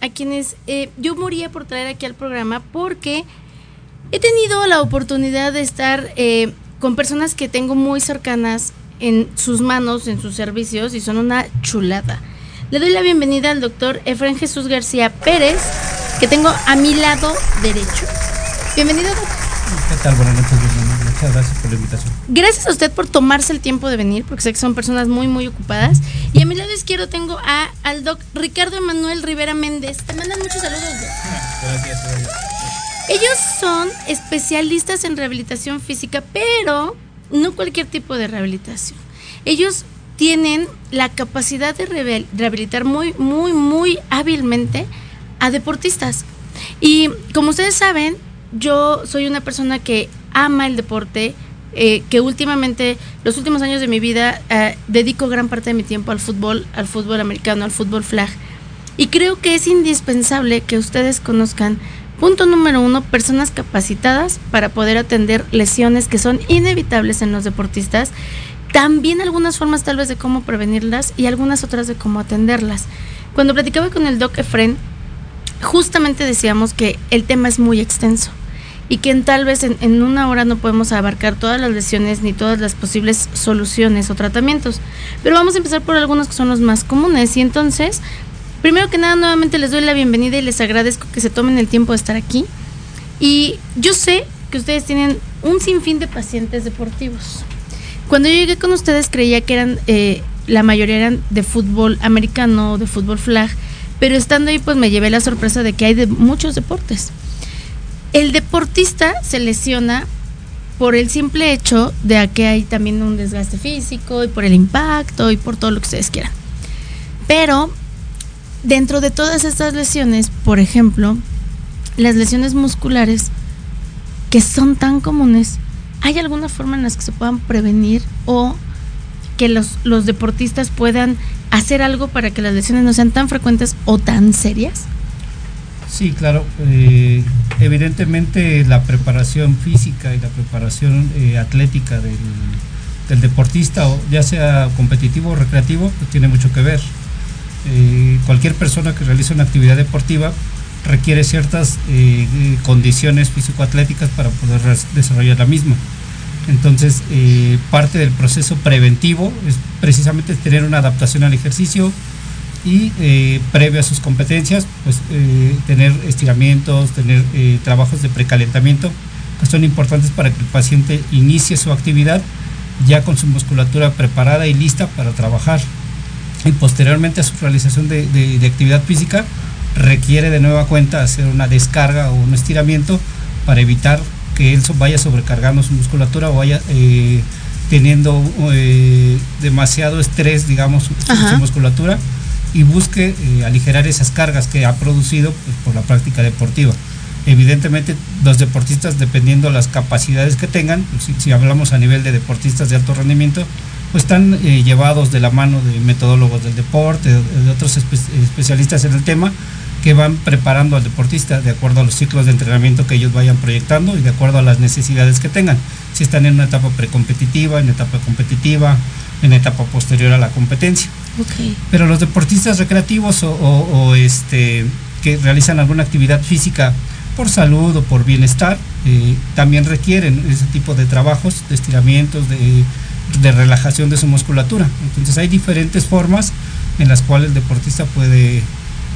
A quienes eh, yo moría por traer aquí al programa porque he tenido la oportunidad de estar eh, con personas que tengo muy cercanas en sus manos, en sus servicios y son una chulada. Le doy la bienvenida al doctor Efraín Jesús García Pérez, que tengo a mi lado derecho. Bienvenido, doctor. ¿Qué tal? Buenas noches, Yasmina. Muchas gracias por la invitación. Gracias a usted por tomarse el tiempo de venir, porque sé que son personas muy, muy ocupadas. Y a mi lado izquierdo tengo a, al doc Ricardo Emanuel Rivera Méndez. Te mandan muchos saludos, doc. Gracias, gracias. Ellos son especialistas en rehabilitación física, pero no cualquier tipo de rehabilitación. Ellos tienen la capacidad de rehabil- rehabilitar muy, muy, muy hábilmente a deportistas. Y como ustedes saben, yo soy una persona que ama el deporte, eh, que últimamente, los últimos años de mi vida, eh, dedico gran parte de mi tiempo al fútbol, al fútbol americano, al fútbol flag. Y creo que es indispensable que ustedes conozcan, punto número uno, personas capacitadas para poder atender lesiones que son inevitables en los deportistas. También algunas formas tal vez de cómo prevenirlas y algunas otras de cómo atenderlas. Cuando platicaba con el doc Efren, justamente decíamos que el tema es muy extenso y que tal vez en, una hora no podemos abarcar todas las lesiones ni todas las posibles soluciones o tratamientos. Pero vamos a empezar por algunos que son los más comunes. Y entonces, primero que nada, nuevamente les doy la bienvenida y les agradezco que se tomen el tiempo de estar aquí. Y yo sé que ustedes tienen un sinfín de pacientes deportivos. Cuando yo llegué con ustedes creía que eran, eh, la mayoría eran de fútbol americano de fútbol flag, pero estando ahí pues me llevé la sorpresa de que hay de muchos deportes. El deportista se lesiona por el simple hecho de que hay también un desgaste físico y por el impacto y por todo lo que ustedes quieran. Pero dentro de todas estas lesiones, por ejemplo, las lesiones musculares que son tan comunes, ¿hay alguna forma en las que se puedan prevenir o que los, los deportistas puedan hacer algo para que las lesiones no sean tan frecuentes o tan serias? Sí, claro. eh, evidentemente la preparación física y la preparación eh, atlética del, del deportista, ya sea competitivo o recreativo, pues tiene mucho que ver. Eh, cualquier persona que realiza una actividad deportiva requiere ciertas condiciones físico-atléticas para poder desarrollar la misma. Entonces, parte del proceso preventivo es precisamente tener una adaptación al ejercicio y eh, previo a sus competencias, pues eh, tener estiramientos, tener eh, trabajos de precalentamiento que son importantes para que el paciente inicie su actividad ya con su musculatura preparada y lista para trabajar. Y posteriormente a su realización de, de- de actividad física, requiere de nueva cuenta hacer una descarga o un estiramiento para evitar que él vaya sobrecargando su musculatura o vaya teniendo demasiado estrés, digamos, su, su musculatura y busque eh, aligerar esas cargas que ha producido pues, por la práctica deportiva. Evidentemente, los deportistas, dependiendo las capacidades que tengan, pues, si, hablamos a nivel de deportistas de alto rendimiento, pues están eh, llevados de la mano de metodólogos del deporte, de, de otros espe- especialistas en el tema, que van preparando al deportista de acuerdo a los ciclos de entrenamiento que ellos vayan proyectando y de acuerdo a las necesidades que tengan. Si están en una etapa precompetitiva, en etapa competitiva, en etapa posterior a la competencia. Pero los deportistas recreativos o, o- o, este, que realizan alguna actividad física por salud o por bienestar, eh, también requieren ese tipo de trabajos, de estiramientos, de, de relajación de su musculatura. Entonces hay diferentes formas en las cuales el deportista puede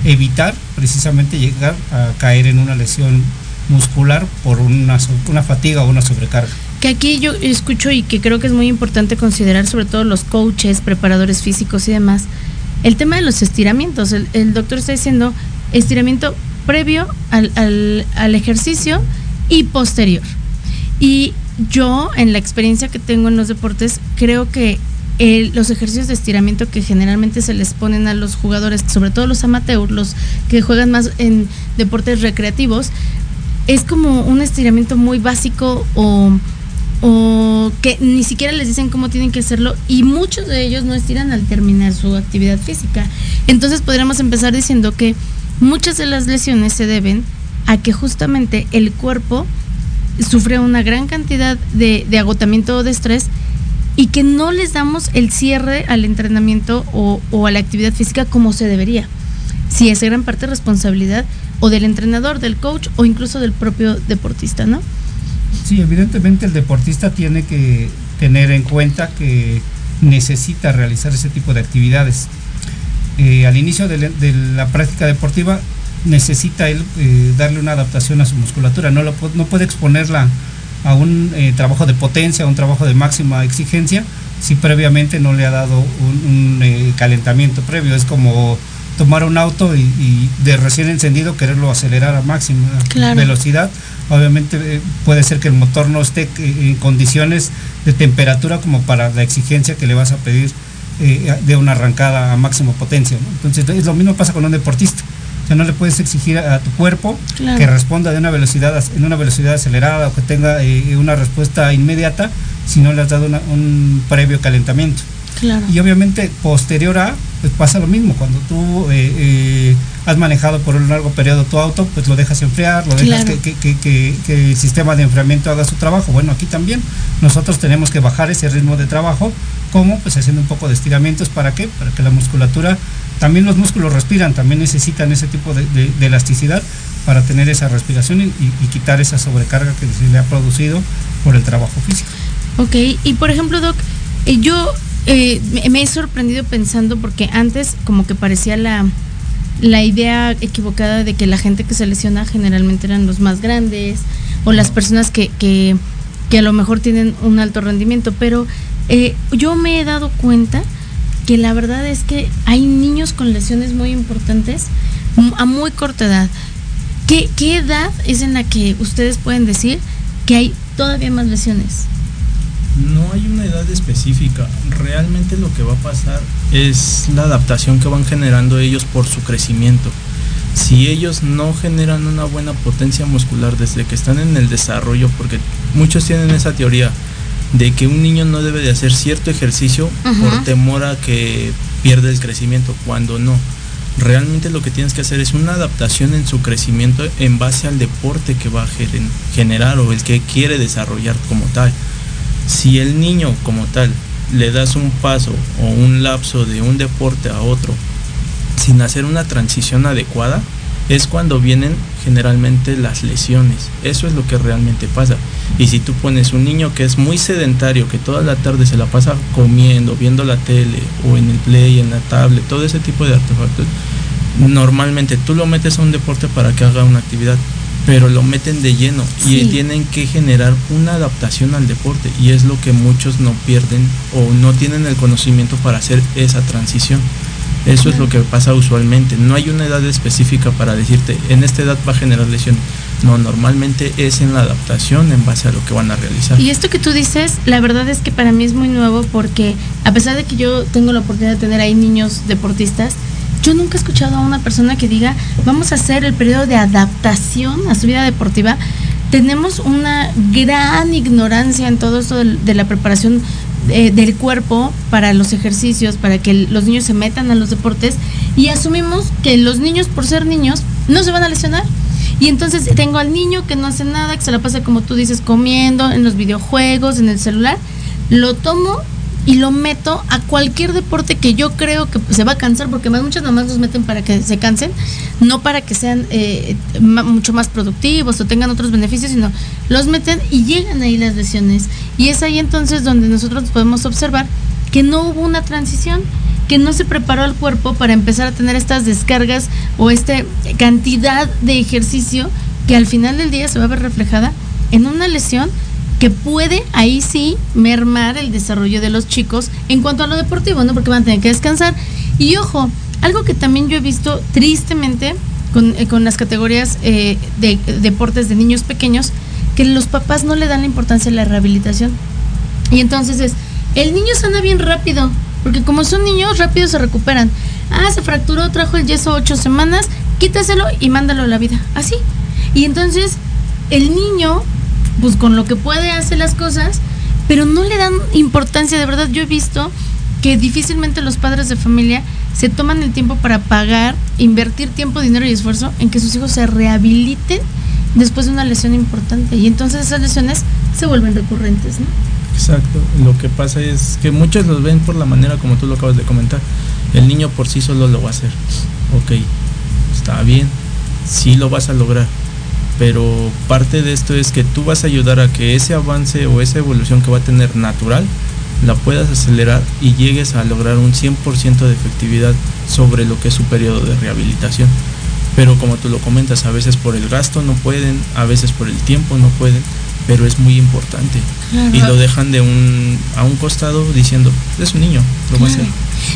evitar precisamente llegar a caer en una lesión muscular por una, una fatiga o una sobrecarga. Que aquí yo escucho y que creo que es muy importante considerar, sobre todo los coaches, preparadores físicos y demás, el tema de los estiramientos. El, doctor está diciendo estiramiento previo al, al, ejercicio y posterior. Y yo, en la experiencia que tengo en los deportes, creo que los ejercicios de estiramiento que generalmente se les ponen a los jugadores, sobre todo los amateurs, los que juegan más en deportes recreativos, es como un estiramiento muy básico o, o que ni siquiera les dicen cómo tienen que hacerlo y muchos de ellos no estiran al terminar su actividad física. Entonces podríamos empezar diciendo que muchas de las lesiones se deben a que justamente el cuerpo sufre una gran cantidad de, de agotamiento o de estrés y que no les damos el cierre al entrenamiento o, o, a la actividad física como se debería. Si es gran parte responsabilidad o del entrenador, del coach o incluso del propio deportista, ¿no? Sí, evidentemente el deportista tiene que tener en cuenta que necesita realizar ese tipo de actividades. Eh, al inicio de, la práctica deportiva necesita él eh, darle una adaptación a su musculatura, no, lo, no puede exponerla a un eh, trabajo de potencia, a un trabajo de máxima exigencia, si previamente no le ha dado un, calentamiento previo. Es como tomar un auto y, de recién encendido quererlo acelerar a máxima velocidad obviamente eh, puede ser que el motor no esté eh, en condiciones de temperatura como para la exigencia que le vas a pedir eh, de una arrancada a máxima potencia. Entonces es lo mismo pasa con un deportista. O sea, no le puedes exigir a, tu cuerpo que responda de una velocidad en una velocidad acelerada o que tenga una respuesta inmediata si no le has dado un previo calentamiento. Y obviamente posterior a, pues pasa lo mismo, cuando tú eh, eh, has manejado por un largo periodo tu auto, pues lo dejas enfriar, lo dejas que, el sistema de enfriamiento haga su trabajo. Bueno, aquí también nosotros tenemos que bajar ese ritmo de trabajo, como pues haciendo un poco de estiramientos, ¿para qué? Para que la musculatura, también los músculos respiran, también necesitan ese tipo de, elasticidad para tener esa respiración y, y, quitar esa sobrecarga que se le ha producido por el trabajo físico. Ok, y por ejemplo, Doc, eh, yo eh, me he sorprendido pensando porque antes como que parecía la, la idea equivocada de que la gente que se lesiona generalmente eran los más grandes o las personas que, que, a lo mejor tienen un alto rendimiento, pero eh, yo me he dado cuenta que la verdad es que hay niños con lesiones muy importantes a muy corta edad. ¿Qué, ¿Qué edad es en la que ustedes pueden decir que hay todavía más lesiones? No hay una edad específica. Realmente lo que va a pasar es la adaptación que van generando ellos por su crecimiento. Si ellos no generan una buena potencia muscular desde que están en el desarrollo, porque muchos tienen esa teoría de que un niño no debe de hacer cierto ejercicio por temor a que pierda el crecimiento, cuando no. Realmente lo que tienes que hacer es una adaptación en su crecimiento en base al deporte que va a generar o el que quiere desarrollar como tal. Si el niño como tal le das un paso o un lapso de un deporte a otro sin hacer una transición adecuada, es cuando vienen generalmente las lesiones. Eso es lo que realmente pasa. Y si tú pones un niño que es muy sedentario, que toda la tarde se la pasa comiendo, viendo la tele o en el play, en la tablet, todo ese tipo de artefactos, normalmente tú lo metes a un deporte para que haga una actividad pero lo meten de lleno y tienen que generar una adaptación al deporte y es lo que muchos no pierden o no tienen el conocimiento para hacer esa transición. Eso es lo que pasa usualmente. No hay una edad específica para decirte, en esta edad va a generar lesiones. No, normalmente es en la adaptación en base a lo que van a realizar. Y esto que tú dices, la verdad es que para mí es muy nuevo porque a pesar de que yo tengo la oportunidad de tener ahí niños deportistas, yo nunca he escuchado a una persona que diga, vamos a hacer el periodo de adaptación a su vida deportiva. Tenemos una gran ignorancia en todo esto de, la preparación eh, del cuerpo para los ejercicios, para que los niños se metan a los deportes y asumimos que los niños, por ser niños, no se van a lesionar. Y entonces tengo al niño que no hace nada, que se la pasa como tú dices, comiendo, en los videojuegos, en el celular. Lo tomo y lo meto a cualquier deporte que yo creo que se va a cansar, porque más muchas nomás los meten para que se cansen, no para que sean eh, mucho más productivos o tengan otros beneficios, sino los meten y llegan ahí las lesiones. Y es ahí entonces donde nosotros podemos observar que no hubo una transición, que no se preparó el cuerpo para empezar a tener estas descargas o esta cantidad de ejercicio que al final del día se va a ver reflejada en una lesión que puede ahí sí mermar el desarrollo de los chicos en cuanto a lo deportivo, ¿no? Porque van a tener que descansar. Y ojo, algo que también yo he visto tristemente con, eh, con las categorías eh, de, deportes de niños pequeños, que los papás no le dan la importancia a la rehabilitación. Y entonces es, el niño sana bien rápido, porque como son niños, rápido se recuperan. Ah, se fracturó, trajo el yeso ocho semanas, quítaselo y mándalo a la vida. Así. Y entonces el niño, pues con lo que puede hace las cosas, pero no le dan importancia. De verdad, yo he visto que difícilmente los padres de familia se toman el tiempo para pagar, invertir tiempo, dinero y esfuerzo en que sus hijos se rehabiliten después de una lesión importante. Y entonces esas lesiones se vuelven recurrentes, ¿no? Exacto. Lo que pasa es que muchos los ven por la manera como tú lo acabas de comentar. El niño por sí solo lo va a hacer. Ok, está bien, sí lo vas a lograr. Pero parte de esto es que tú vas a ayudar a que ese avance o esa evolución que va a tener natural la puedas acelerar y llegues a lograr un 100% de efectividad sobre lo que es su periodo de rehabilitación. Pero como tú lo comentas, a veces por el gasto no pueden, a veces por el tiempo no pueden, pero es muy importante. Y lo dejan de un, a un costado diciendo, es un niño, lo va a hacer.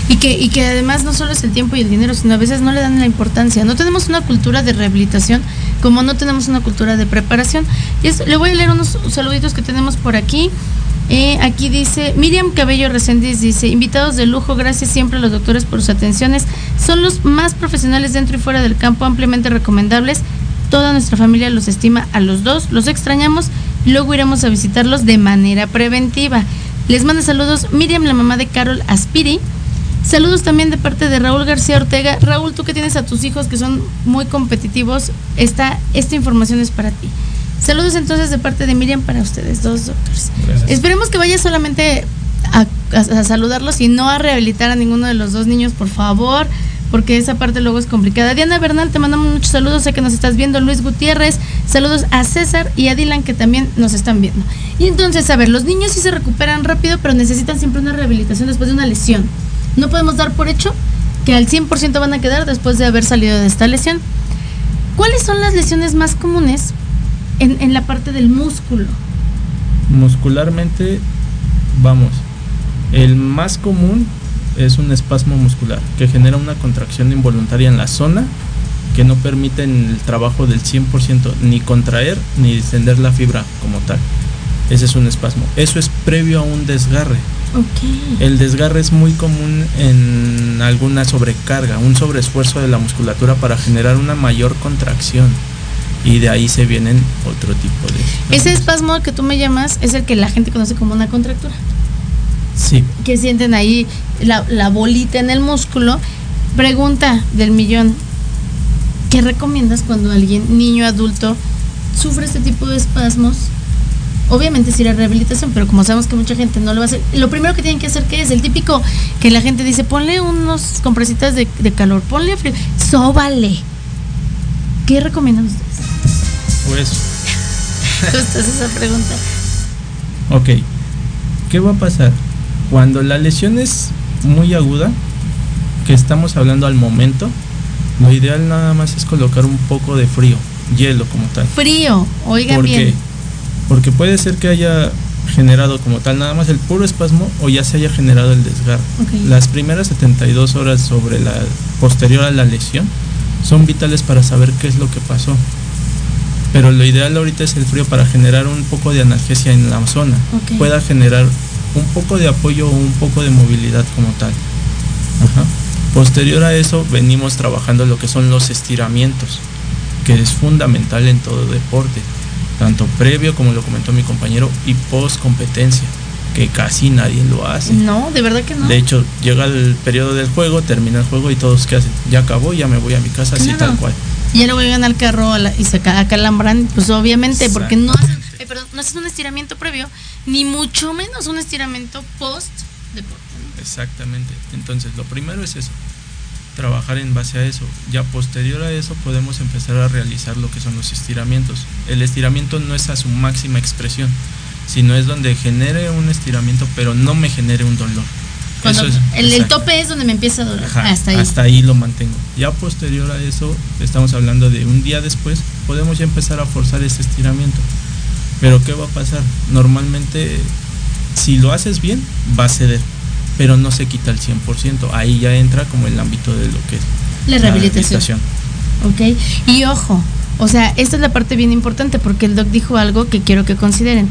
Y que, y que además no solo es el tiempo y el dinero, sino a veces no le dan la importancia. No tenemos una cultura de rehabilitación como no tenemos una cultura de preparación. Y le voy a leer unos saluditos que tenemos por aquí. Eh, aquí dice, Miriam Cabello Reséndiz dice, invitados de lujo, gracias siempre a los doctores por sus atenciones. Son los más profesionales dentro y fuera del campo, ampliamente recomendables. Toda nuestra familia los estima a los dos, los extrañamos luego iremos a visitarlos de manera preventiva. Les manda saludos Miriam, la mamá de Carol Aspiri. Saludos también de parte de Raúl García Ortega. Raúl, tú que tienes a tus hijos que son muy competitivos, esta, esta información es para ti. Saludos entonces de parte de Miriam para ustedes dos doctores. Esperemos que vaya solamente a, saludarlos y no a rehabilitar a ninguno de los dos niños, por favor, porque esa parte luego es complicada. Diana Bernal, te mandamos muchos saludos, sé que nos estás viendo. Luis Gutiérrez, saludos a César y a Dylan que también nos están viendo. Y entonces, a ver, los niños sí se recuperan rápido, pero necesitan siempre una rehabilitación después de una lesión. No podemos dar por hecho que al 100% van a quedar después de haber salido de esta lesión. ¿Cuáles son las lesiones más comunes en, la parte del músculo? Muscularmente, vamos, el más común es un espasmo muscular que genera una contracción involuntaria en la zona que no permite el trabajo del 100% ni contraer ni distender la fibra como tal. Ese es un espasmo. Eso es previo a un desgarre. El desgarre es muy común en alguna sobrecarga, un sobreesfuerzo de la musculatura para generar una mayor contracción y de ahí se vienen otro tipo de... Ese espasmo que tú me llamas es el que la gente conoce como una contractura. Sí. Que sienten ahí la, la bolita en el músculo. Pregunta del millón, ¿qué recomiendas cuando alguien, niño, adulto, sufre este tipo de espasmos? Obviamente es ir a rehabilitación, pero como sabemos que mucha gente no lo va a hacer, lo primero que tienen que hacer, ¿qué es? El típico que la gente dice, ponle unos compresitas de, de calor, ponle frío, sóbale. ¿Qué recomiendan ustedes? Pues. Justo esa pregunta. Ok. ¿Qué va a pasar? Cuando la lesión es muy aguda, que estamos hablando al momento, lo ideal nada más es colocar un poco de frío, hielo como tal. Frío, oigan bien. Porque puede ser que haya generado como tal nada más el puro espasmo o ya se haya generado el desgarro. Las primeras 72 horas sobre la posterior a la lesión son vitales para saber qué es lo que pasó. Pero lo ideal ahorita es el frío para generar un poco de analgesia en la zona, pueda generar un poco de apoyo o un poco de movilidad como tal. Posterior a eso venimos trabajando lo que son los estiramientos, que es fundamental en todo deporte, tanto previo como lo comentó mi compañero y post competencia que casi nadie lo hace. No, de verdad que no. De hecho, llega el periodo del juego, termina el juego y todos que hacen, ya acabó, ya me voy a mi casa, así tal cual. Y ya luego llegan al carro y se acalambran, pues obviamente, porque no hacen, no hacen un estiramiento previo, ni mucho menos un estiramiento post deporte. Exactamente. Entonces, lo primero es eso, trabajar en base a eso. Ya posterior a eso podemos empezar a realizar lo que son los estiramientos. El estiramiento no es a su máxima expresión, sino es donde genere un estiramiento, pero no me genere un dolor. Cuando Eso es- el, tope es donde me empieza a doler. Ajá, hasta ahí. Hasta ahí lo mantengo. Ya posterior a eso, estamos hablando de un día después, podemos ya empezar a forzar ese estiramiento. Pero ¿qué va a pasar? Normalmente, si lo haces bien, va a ceder, pero no se quita el 100%. Ahí ya entra como el ámbito de lo que es La rehabilitación. Ok. Y ojo, o sea, esta es la parte bien importante porque el doc dijo algo que quiero que consideren.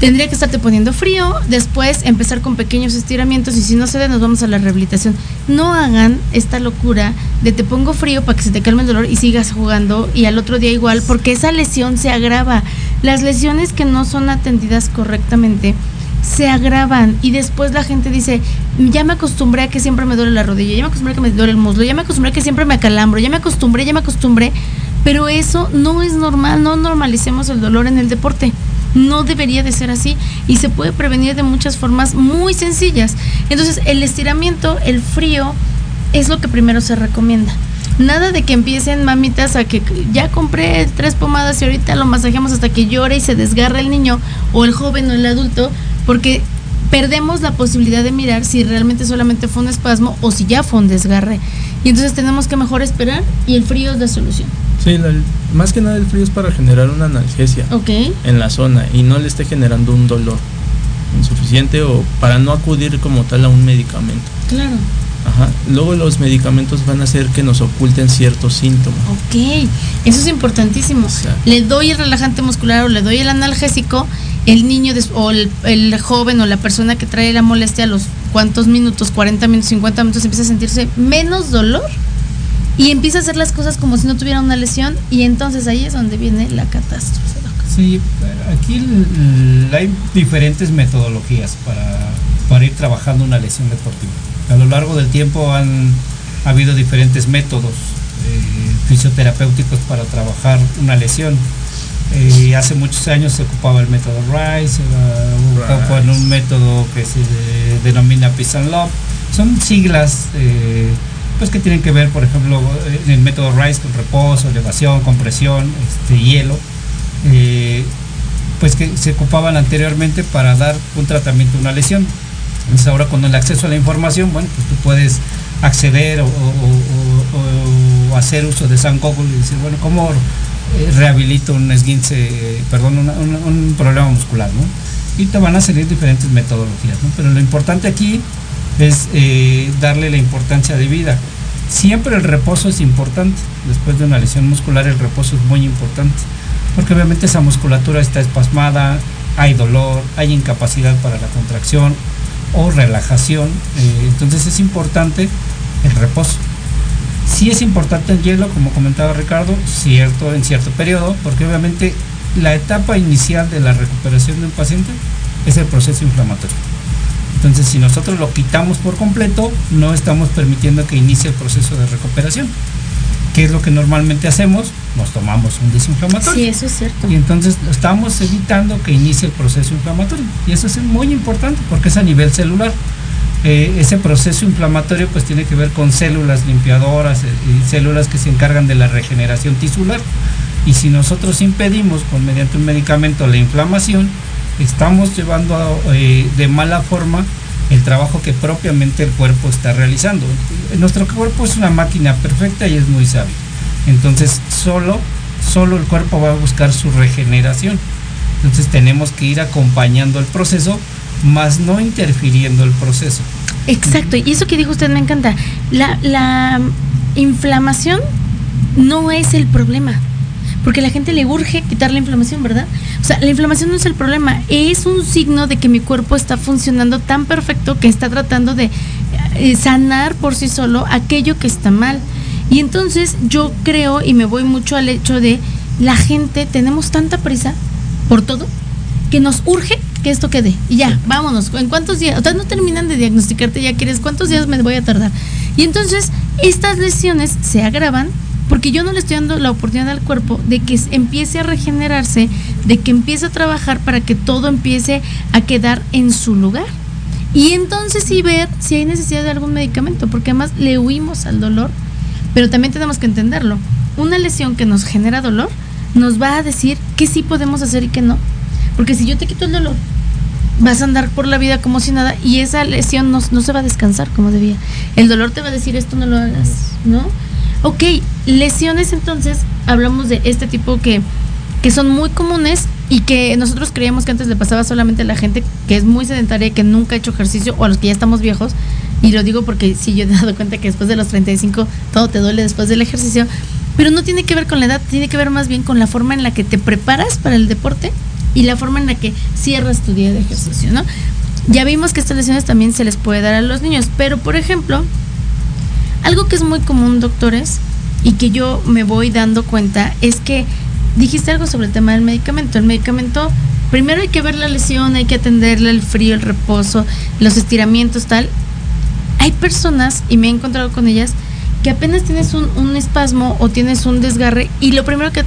Tendría que estarte poniendo frío, después empezar con pequeños estiramientos y si no cede nos vamos a la rehabilitación. No hagan esta locura de te pongo frío para que se te calme el dolor y sigas jugando y al otro día igual porque esa lesión se agrava. Las lesiones que no son atendidas correctamente se agravan y después la gente dice, ya me acostumbré a que siempre me duele la rodilla, ya me acostumbré a que me duele el muslo, ya me acostumbré a que siempre me acalambro, ya me acostumbré, ya me acostumbré, pero eso no es normal, no normalicemos el dolor en el deporte. No debería de ser así y se puede prevenir de muchas formas muy sencillas. Entonces, el estiramiento, el frío, es lo que primero se recomienda. Nada de que empiecen mamitas a que ya compré tres pomadas y ahorita lo masajeamos hasta que llore y se desgarra el niño o el joven o el adulto, porque perdemos la posibilidad de mirar si realmente solamente fue un espasmo o si ya fue un desgarre. Y entonces tenemos que mejor esperar y el frío es la solución. Sí, la- más que nada el frío es para generar una analgesia en la zona y no le esté generando un dolor insuficiente o para no acudir como tal a un medicamento. Claro. Ajá. Luego los medicamentos van a hacer que nos oculten ciertos síntomas. Ok, eso es importantísimo. Exacto. Le doy el relajante muscular o le doy el analgésico, el niño des- o el, el joven o la persona que trae la molestia a los cuantos minutos, 40 minutos, 50 minutos, empieza a sentirse menos dolor y empieza a hacer las cosas como si no tuviera una lesión y entonces ahí es donde viene la catástrofe. Sí, pero aquí hay diferentes metodologías para, para ir trabajando una lesión deportiva. A lo largo del tiempo han ha habido diferentes métodos eh, fisioterapéuticos para trabajar una lesión. Eh, hace muchos años se ocupaba el método Rice, se ocupaba en un método que se de- denomina Peace and Love. Son siglas eh, pues que tienen que ver, por ejemplo, en el método Rice con reposo, elevación, compresión, este, hielo eh, pues que se ocupaban anteriormente para dar un tratamiento a una lesión. Entonces ahora con el acceso a la información, bueno, pues tú puedes acceder o, hacer uso de San Google y decir, bueno, ¿cómo eh, rehabilito un esguince, perdón, un problema muscular, ¿no? Y te van a salir diferentes metodologías, ¿no? Pero lo importante aquí es eh, darle la importancia de vida. Siempre el reposo es importante. Después de una lesión muscular el reposo es muy importante. Porque obviamente esa musculatura está espasmada, hay dolor, hay incapacidad para la contracción o relajación. eh, entonces es importante el reposo. Sí es importante el hielo, como comentaba Ricardo, cierto, en cierto periodo, porque obviamente la etapa inicial de la recuperación de un paciente es el proceso inflamatorio. Entonces, si nosotros lo quitamos por completo, no estamos permitiendo que inicie el proceso de recuperación. ¿Qué es lo que normalmente hacemos? Nos tomamos un desinflamatorio. Sí, eso es cierto. Y entonces estamos evitando que inicie el proceso inflamatorio. Y eso es muy importante porque es a nivel celular. Eh, ese proceso inflamatorio pues tiene que ver con células limpiadoras eh, y células que se encargan de la regeneración tisular. Y si nosotros impedimos con mediante un medicamento la inflamación, estamos llevando a, eh, de mala forma el trabajo que propiamente el cuerpo está realizando. Nuestro cuerpo es una máquina perfecta y es muy sabio. Entonces solo, solo el cuerpo va a buscar su regeneración. Entonces tenemos que ir acompañando el proceso, más no interfiriendo el proceso. Exacto, y eso que dijo usted me encanta. La, la inflamación no es el problema, porque a la gente le urge quitar la inflamación, ¿verdad? Sea, la inflamación no es el problema, es un signo de que mi cuerpo está funcionando tan perfecto que está tratando de eh, sanar por sí solo aquello que está mal. Y entonces yo creo y me voy mucho al hecho de la gente tenemos tanta prisa por todo que nos urge que esto quede. Y ya, vámonos. ¿En cuántos días? O sea, no terminan de diagnosticarte, ya quieres, ¿cuántos días me voy a tardar? Y entonces, estas lesiones se agravan porque yo no le estoy dando la oportunidad al cuerpo de que empiece a regenerarse, de que empiece a trabajar para que todo empiece a quedar en su lugar. Y entonces sí ver si hay necesidad de algún medicamento, porque además le huimos al dolor, pero también tenemos que entenderlo. Una lesión que nos genera dolor nos va a decir qué sí podemos hacer y qué no. Porque si yo te quito el dolor vas a andar por la vida como si nada y esa lesión no, no se va a descansar como debía. El dolor te va a decir esto no lo hagas, ¿no? Ok, lesiones entonces, hablamos de este tipo que, que son muy comunes y que nosotros creíamos que antes le pasaba solamente a la gente que es muy sedentaria que nunca ha hecho ejercicio o a los que ya estamos viejos. Y lo digo porque sí, yo he dado cuenta que después de los 35 todo te duele después del ejercicio. Pero no tiene que ver con la edad, tiene que ver más bien con la forma en la que te preparas para el deporte y la forma en la que cierras tu día de ejercicio, ¿no? Ya vimos que estas lesiones también se les puede dar a los niños, pero por ejemplo, algo que es muy común, doctores, y que yo me voy dando cuenta es que dijiste algo sobre el tema del medicamento. El medicamento, primero hay que ver la lesión, hay que atenderle el frío, el reposo, los estiramientos, tal. Hay personas, y me he encontrado con ellas, que apenas tienes un, un espasmo o tienes un desgarre y lo primero que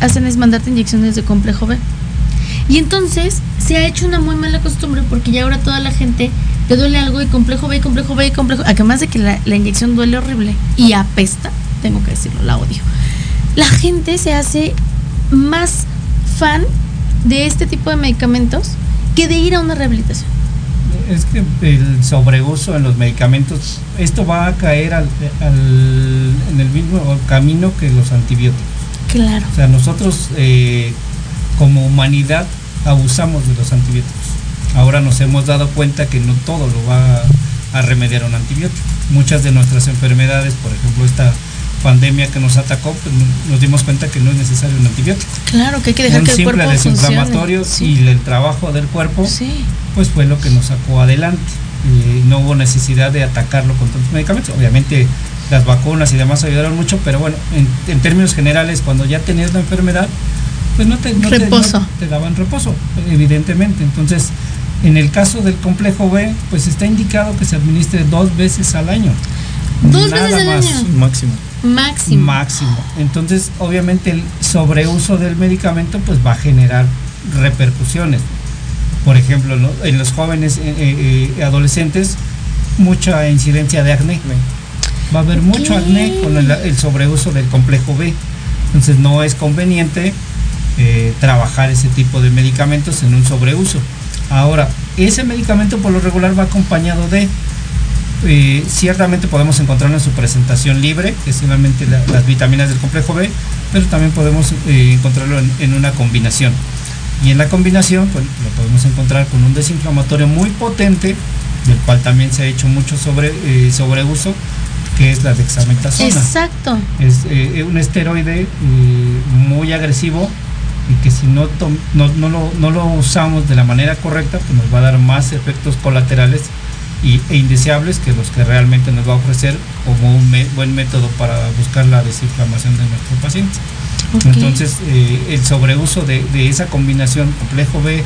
hacen es mandarte inyecciones de complejo B. Y entonces se ha hecho una muy mala costumbre porque ya ahora toda la gente te duele algo y complejo B, y complejo B, y complejo. Además de que la, la inyección duele horrible y apesta, tengo que decirlo, la odio. La gente se hace más fan de este tipo de medicamentos que de ir a una rehabilitación. Es que el sobreuso en los medicamentos, esto va a caer al, al- en el mismo camino que los antibióticos. Claro. O sea, nosotros eh, como humanidad abusamos de los antibióticos. Ahora nos hemos dado cuenta que no todo lo va a, a remediar un antibiótico. Muchas de nuestras enfermedades, por ejemplo, esta pandemia que nos atacó, pues, no- nos dimos cuenta que no es necesario un antibiótico. Claro, que hay que dejar un que el simple cuerpo desinflamatorio y el trabajo del cuerpo, Sí. pues fue lo que nos sacó adelante. Eh, no hubo necesidad de atacarlo con tantos medicamentos. Obviamente las vacunas y demás ayudaron mucho, pero bueno, en, en términos generales, cuando ya tenías la enfermedad, pues no te, no te- Reposo. no te daban reposo, evidentemente. Entonces, en el caso del complejo B, pues está indicado que se administre dos veces al año. Dos Nada veces al más. año. Máximo. Máximo. Máximo. Entonces, obviamente, el sobreuso del medicamento pues va a generar repercusiones. Por ejemplo, ¿no? en los jóvenes eh, eh, eh, adolescentes, mucha incidencia de acné. Va a haber mucho acné con el, el sobreuso del complejo B. Entonces, no es conveniente eh, trabajar ese tipo de medicamentos en un sobreuso. Ahora, ese medicamento por lo regular va acompañado de eh, ciertamente podemos encontrarlo en su presentación libre, que es la- las vitaminas del complejo B, pero también podemos eh, encontrarlo en, en una combinación. Y en la combinación pues, lo podemos encontrar con un desinflamatorio muy potente, del cual también se ha hecho mucho sobre, eh, sobreuso, que es la dexametasona. Exacto. Es eh, un esteroide eh, muy agresivo y que si no, no, no lo, no lo usamos de la manera correcta, pues nos va a dar más efectos colaterales y, e indeseables que los que realmente nos va a ofrecer como un me- buen método para buscar la desinflamación de nuestro paciente. Entonces, eh, el sobreuso de, de esa combinación complejo B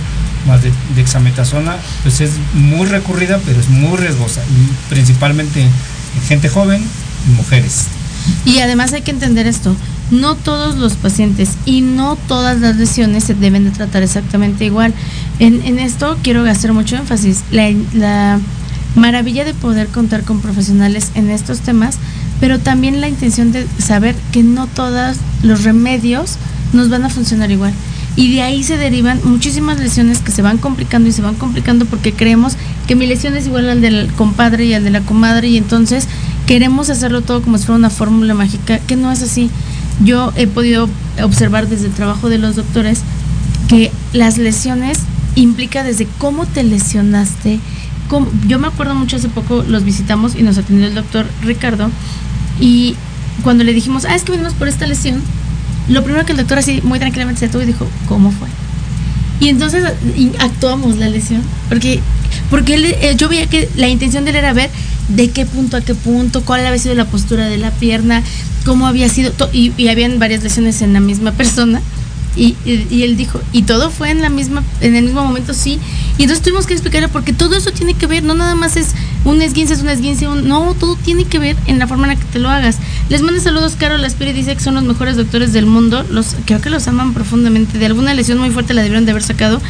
más de dexametasona, pues es muy recurrida, pero es muy riesgosa, y principalmente en gente joven y mujeres. Y además hay que entender esto, no todos los pacientes y no todas las lesiones se deben de tratar exactamente igual. En, esto quiero hacer mucho énfasis, la, la maravilla de poder contar con profesionales en estos temas, pero también la intención de saber que no todos los remedios nos van a funcionar igual. Y de ahí se derivan muchísimas lesiones que se van complicando y se van complicando porque creemos que mi lesión es igual al del compadre y al de la comadre y entonces queremos hacerlo todo como si fuera una fórmula mágica, que no es así. Yo he podido observar desde el trabajo de los doctores que las lesiones implica desde cómo te lesionaste. yo me acuerdo mucho hace poco, los visitamos y nos atendió el doctor Ricardo y cuando le dijimos, ah, es que venimos por esta lesión, lo primero que el doctor así muy tranquilamente se detuvo y dijo, ¿cómo fue? Y entonces actuamos la lesión, porque, porque él, eh, yo veía que la intención de él era ver de qué punto a qué punto, cuál había sido la postura de la pierna, cómo había sido, y, y habían varias lesiones en la misma persona. Y, y- y él dijo, y todo fue en la misma, en el mismo momento, sí. Y entonces tuvimos que explicarle porque todo eso tiene que ver, no nada más es un esguince, es un esguince, un- no, todo tiene que ver en la forma en la que te lo hagas. Les mando saludos, Carol Aspiri dice que son los mejores doctores del mundo, los creo que los aman profundamente, de alguna lesión muy fuerte la debieron de haber sacado.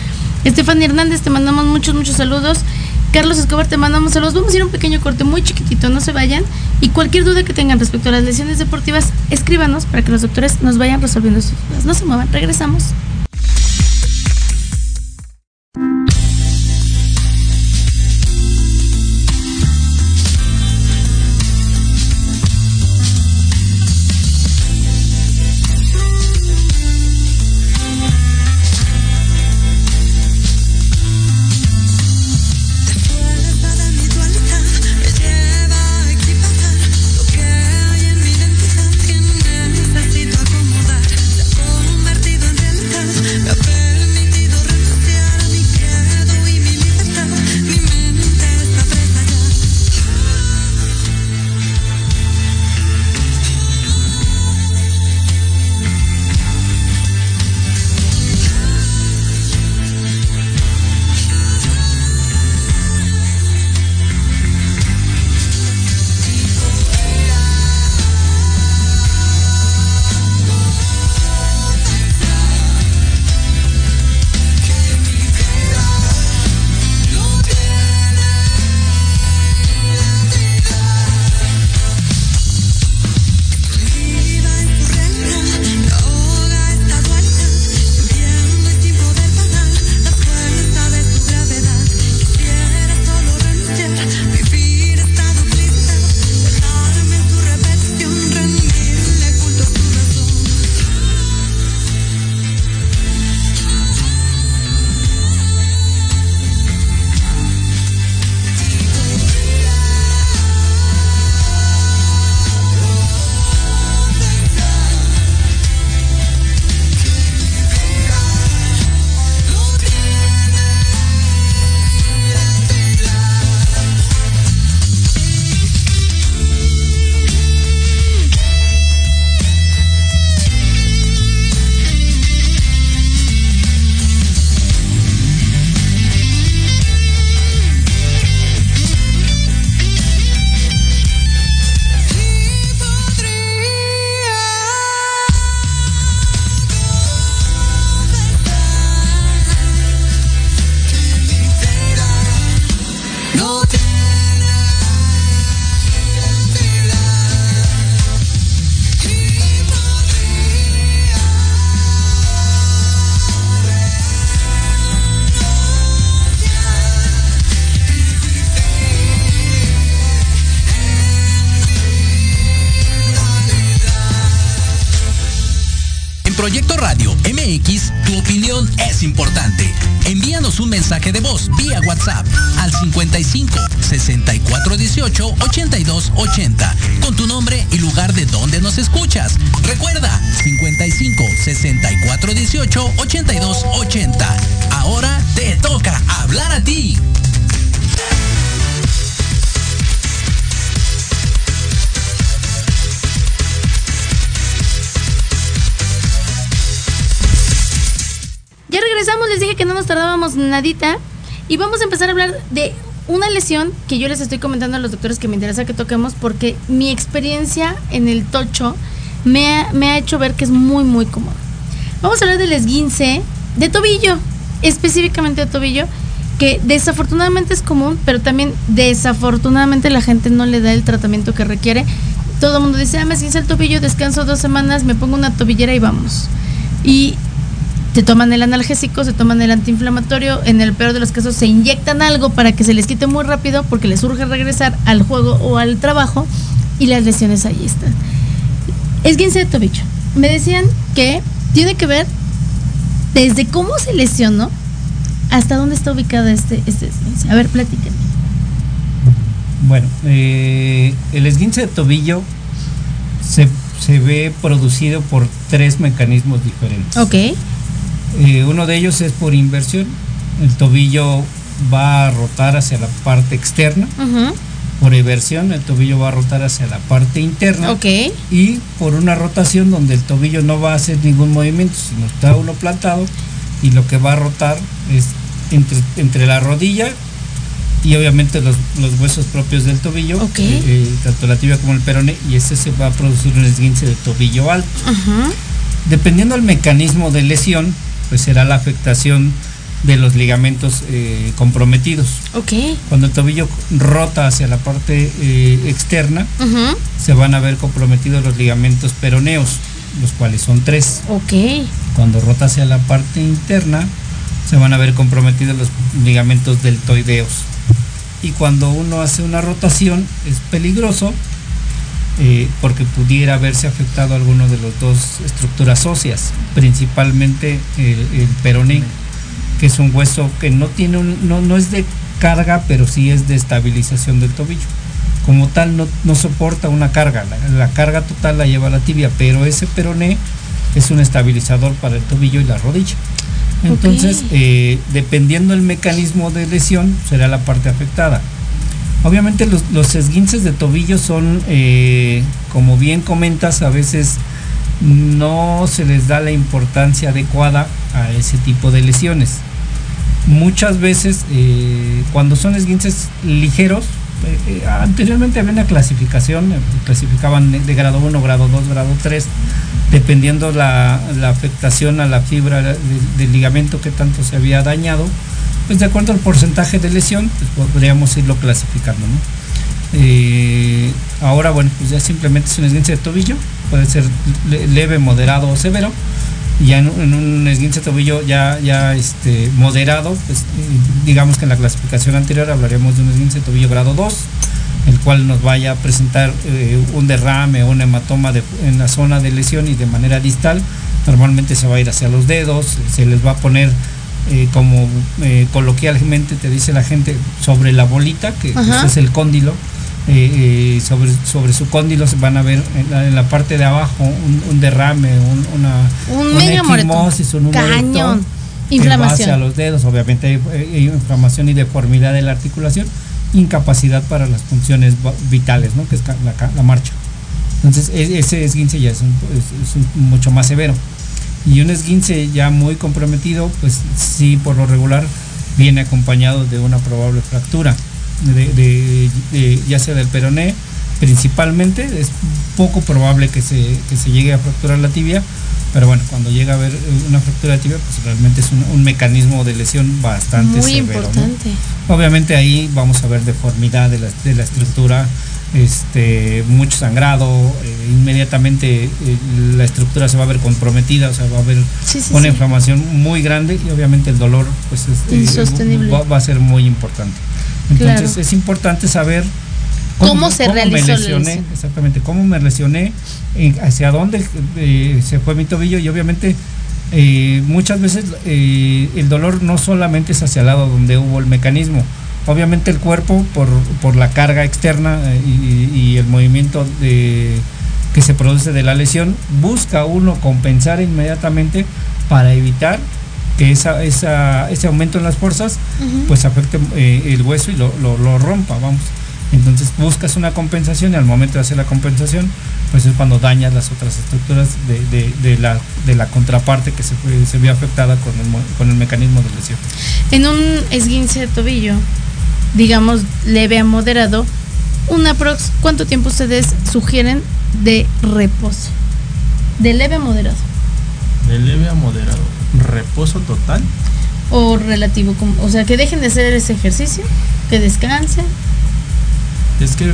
Estefania Hernández, te mandamos muchos, muchos saludos. Carlos Escobar, te mandamos saludos. Vamos a ir a un pequeño corte muy chiquitito, no se vayan. Y cualquier duda que tengan respecto a las lesiones deportivas, escríbanos para que los doctores nos vayan resolviendo sus dudas. No se muevan, regresamos. Les dije que no nos tardábamos nadita y vamos a empezar a hablar de una lesión que yo les estoy comentando a los doctores que me interesa que toquemos porque mi experiencia en el tocho me ha, me ha hecho ver que es muy muy cómodo. Vamos a hablar del esguince de tobillo, específicamente de tobillo, que desafortunadamente es común, pero también desafortunadamente la gente no le da el tratamiento que requiere. Todo el mundo dice, ah, me esguince el tobillo, descanso dos semanas, me pongo una tobillera y vamos. Y se toman el analgésico, se toman el antiinflamatorio, en el peor de los casos se inyectan algo para que se les quite muy rápido porque les urge regresar al juego o al trabajo y las lesiones ahí están. Esguince de tobillo. Me decían que tiene que ver desde cómo se lesionó hasta dónde está ubicado este, este esguince. A ver, platíquenme. Bueno, eh, el esguince de tobillo se, se ve producido por tres mecanismos diferentes. Ok. Eh, uno de ellos es por inversión. El tobillo va a rotar hacia la parte externa. Por inversión, el tobillo va a rotar hacia la parte interna. Ok. Y por una rotación donde el tobillo no va a hacer ningún movimiento, sino está uno plantado. Y lo que va a rotar es entre, entre la rodilla y obviamente los, los huesos propios del tobillo, Ok. eh, eh, tanto la tibia como el perone, y ese se va a producir un esguince de tobillo alto. Dependiendo del mecanismo de lesión, pues será la afectación de los ligamentos eh, comprometidos. Ok. Cuando el tobillo rota hacia la parte eh, externa, se van a ver comprometidos los ligamentos peroneos, los cuales son tres. Ok. Cuando rota hacia la parte interna, se van a ver comprometidos los ligamentos deltoideos. Y cuando uno hace una rotación, es peligroso eh, porque pudiera haberse afectado alguno de las dos estructuras óseas, principalmente el, el peroné, que es un hueso que no tiene un, no, no es de carga, pero sí es de estabilización del tobillo. Como tal, no, no soporta una carga, la, la carga total la lleva la tibia, pero ese peroné es un estabilizador para el tobillo y la rodilla. Entonces, eh, dependiendo del mecanismo de lesión, será la parte afectada. Obviamente los, esguinces de tobillo son, eh, como bien comentas, a veces no se les da la importancia adecuada a ese tipo de lesiones. Muchas veces, eh, cuando son esguinces ligeros, eh, anteriormente había una clasificación, clasificaban de, grado 1, grado 2, grado 3, dependiendo la, la afectación a la fibra de- del ligamento que tanto se había dañado, pues de acuerdo al porcentaje de lesión, pues podríamos irlo clasificando, ¿no? Eh, ahora, bueno, pues ya simplemente es un esguince de tobillo, puede ser le- leve, moderado o severo. Y ya en, un- esguince de tobillo ya, ya este, moderado, pues eh, digamos que en la clasificación anterior hablaríamos de un esguince de tobillo grado 2, el cual nos vaya a presentar eh, un derrame o un hematoma en la zona de lesión y de manera distal. Normalmente se va a ir hacia los dedos, se les va a poner eh, como eh, coloquialmente te dice la gente sobre la bolita, que pues, es el cóndilo. eh, eh, sobre, sobre su cóndilo se van a ver en la, en la parte de abajo un, un derrame, un- una, Un una equimosis, un Cañón. Inflamación. hacia los dedos, obviamente hay, hay inflamación y deformidad de la articulación, incapacidad para las funciones vitales, ¿no? que es la, la marcha. Entonces e- ese esguince ya es, un- es- es un- mucho más severo. Y un esguince ya muy comprometido, pues sí, por lo regular viene acompañado de una probable fractura, de, de- de- ya sea del peroné principalmente, es poco probable que se, que se llegue a fracturar la tibia, pero bueno, cuando llega a haber eh, una fractura de tibia, pues realmente es un, un mecanismo de lesión bastante Muy severo. ¿no? importante. Obviamente ahí vamos a ver deformidad de la, de la estructura, este, mucho sangrado, eh, inmediatamente eh, la estructura se va a ver comprometida, o sea, va a haber Sí, sí, una sí. inflamación muy grande y obviamente el dolor pues este, va, va a ser muy importante. Entonces Claro. es importante saber ¿Cómo se me realizó la lesioné, exactamente, cómo me lesioné, en- hacia dónde eh, se fue mi tobillo y obviamente eh, muchas veces eh, el dolor no solamente es hacia el lado donde hubo el mecanismo. Obviamente el cuerpo, por, por la carga externa eh, y, y, el movimiento de, que se produce de la lesión, busca uno compensar inmediatamente para evitar que esa, esa, ese aumento en las fuerzas uh -huh. pues afecte eh, el hueso y lo, lo, lo, rompa, vamos. Entonces buscas una compensación y al momento de hacer la compensación, pues es cuando dañas las otras estructuras de, de, de la, de la contraparte que se, fue, se vio afectada con el, con el mecanismo de lesión. En un esguince de tobillo, digamos leve a moderado, una prox, ¿cuánto tiempo ustedes sugieren de reposo? De leve a moderado. De leve a moderado. ¿Reposo total? O relativo, o sea, que dejen de hacer ese ejercicio, que descansen. Es que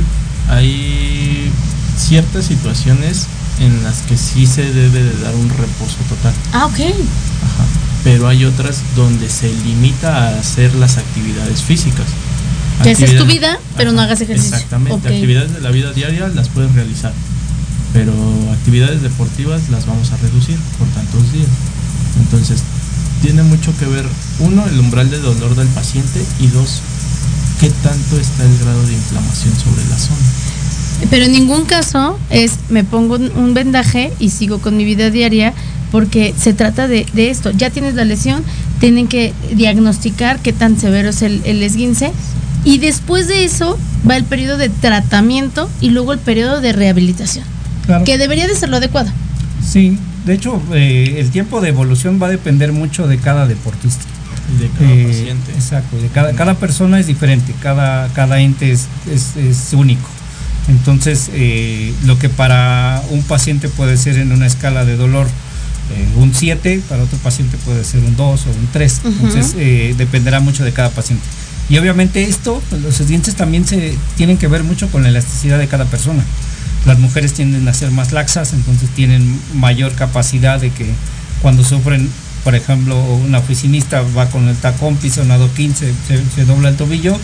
hay ciertas situaciones en las que sí se debe de dar un reposo total. Ah, ok. Ajá. Pero hay otras donde se limita a hacer las actividades físicas. Que haces tu vida, pero Ajá. no hagas ejercicio. Exactamente. Okay. Actividades de la vida diaria las puedes realizar, pero actividades deportivas las vamos a reducir por tantos días. Entonces, tiene mucho que ver, uno, el umbral de dolor del paciente y dos, qué tanto está el grado de inflamación sobre la zona. Pero en ningún caso es me pongo un vendaje y sigo con mi vida diaria porque se trata de, de esto. Ya tienes la lesión, tienen que diagnosticar qué tan severo es el, el esguince y después de eso va el periodo de tratamiento y luego el periodo de rehabilitación, claro. que debería de ser lo adecuado. Sí, de hecho eh, el tiempo de evolución va a depender mucho de cada deportista. Y de cada eh, paciente. Exacto, de cada, cada persona es diferente, cada, cada ente es, es, es único. Entonces, eh, lo que para un paciente puede ser en una escala de dolor eh, un 7, para otro paciente puede ser un 2 o un 3. Uh -huh. Entonces, eh, dependerá mucho de cada paciente. Y obviamente esto, pues, los dientes también se tienen que ver mucho con la elasticidad de cada persona. Las mujeres tienden a ser más laxas, entonces tienen mayor capacidad de que cuando sufren, por ejemplo, una oficinista va con el tacón, pisa un adoquín, se, se, dobla el tobillo,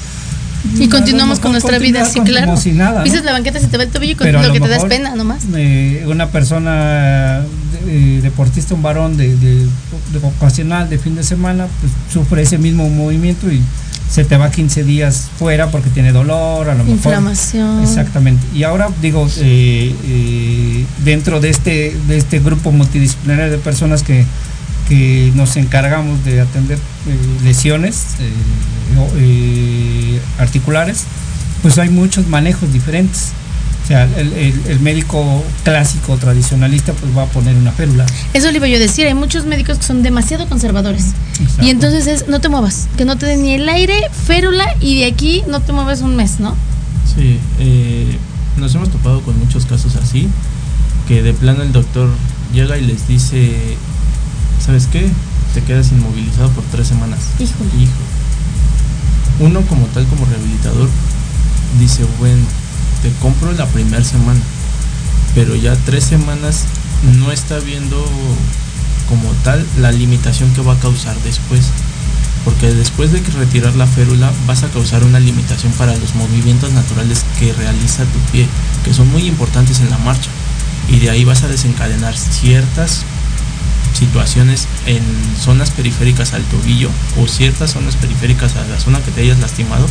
y continuamos con nuestra vida, sí, claro. Si nada, Pisas ¿no? la banqueta, se te va el tobillo y con lo, lo que te das pena nomás. Eh, una persona eh, deportista, un varón de, de, de, ocasional, de fin de semana, pues sufre ese mismo movimiento y se te va 15 días fuera porque tiene dolor, a lo mejor. Inflamación. Exactamente. Y ahora digo, eh, eh, dentro de este, de este grupo multidisciplinario de personas que, que nos encargamos de atender lesiones articulares, pues hay muchos manejos diferentes. Sea, el, el, el, médico clásico tradicionalista pues va a poner una férula. Eso le iba yo a decir, hay muchos médicos que son demasiado conservadores. Exacto. Y entonces es, no te muevas, que no te den ni el aire, férula y de aquí no te mueves un mes, ¿no? Sí, eh, nos hemos topado con muchos casos así, que de plano el doctor llega y les dice, ¿sabes qué? Te quedas inmovilizado por tres semanas. Híjole. Hijo. Uno como tal, como rehabilitador, dice, bueno, te compro la primera semana, pero ya tres semanas no está viendo como tal la limitación que va a causar después. Porque después de que retirar la férula vas a causar una limitación para los movimientos naturales que realiza tu pie, que son muy importantes en la marcha. Y de ahí vas a desencadenar ciertas situaciones en zonas periféricas al tobillo o ciertas zonas periféricas a la zona que te hayas lastimado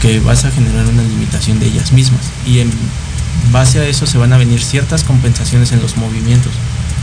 que vas a generar una limitación de ellas mismas y en base a eso se van a venir ciertas compensaciones en los movimientos